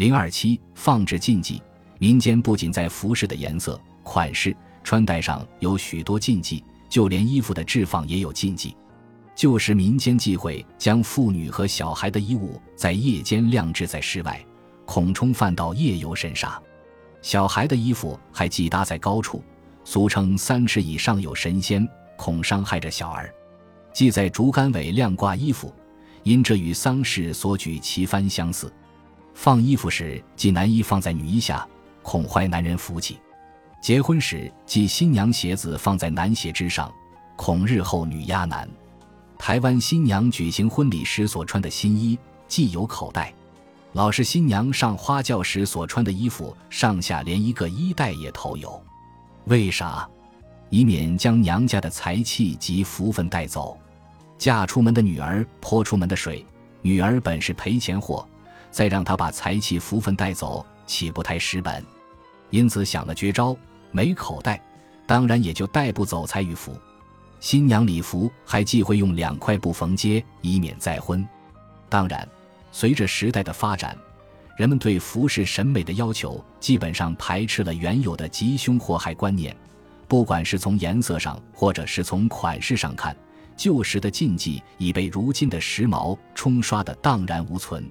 零二七放置禁忌，民间不仅在服饰的颜色、款式、穿戴上有许多禁忌，就连衣服的置放也有禁忌。旧时民间忌讳将妇女和小孩的衣物在夜间晾置在室外，恐冲犯到夜游神煞。小孩的衣服还系搭在高处，俗称三尺以上有神仙，恐伤害着小儿。系在竹竿尾晾挂衣服，因这与丧事所举旗幡相似。放衣服时系男衣放在女衣下，恐坏男人福气。结婚时系新娘鞋子放在男鞋之上，恐日后女压男。台湾新娘举行婚礼时所穿的新衣系有口袋。老式新娘上花轿时所穿的衣服上下连一个衣袋也头有，为啥？以免将娘家的财气及福分带走。嫁出门的女儿泼出门的水，女儿本是赔钱货，再让他把财气福分带走，岂不太失本？因此想了绝招，没口袋，当然也就带不走财与福。新娘礼服还忌讳用两块布缝接，以免再婚。当然。随着时代的发展，人们对服饰审美的要求基本上排斥了原有的吉凶祸害观念。不管是从颜色上，或者是从款式上看，旧时的禁忌已被如今的时髦冲刷的荡然无存。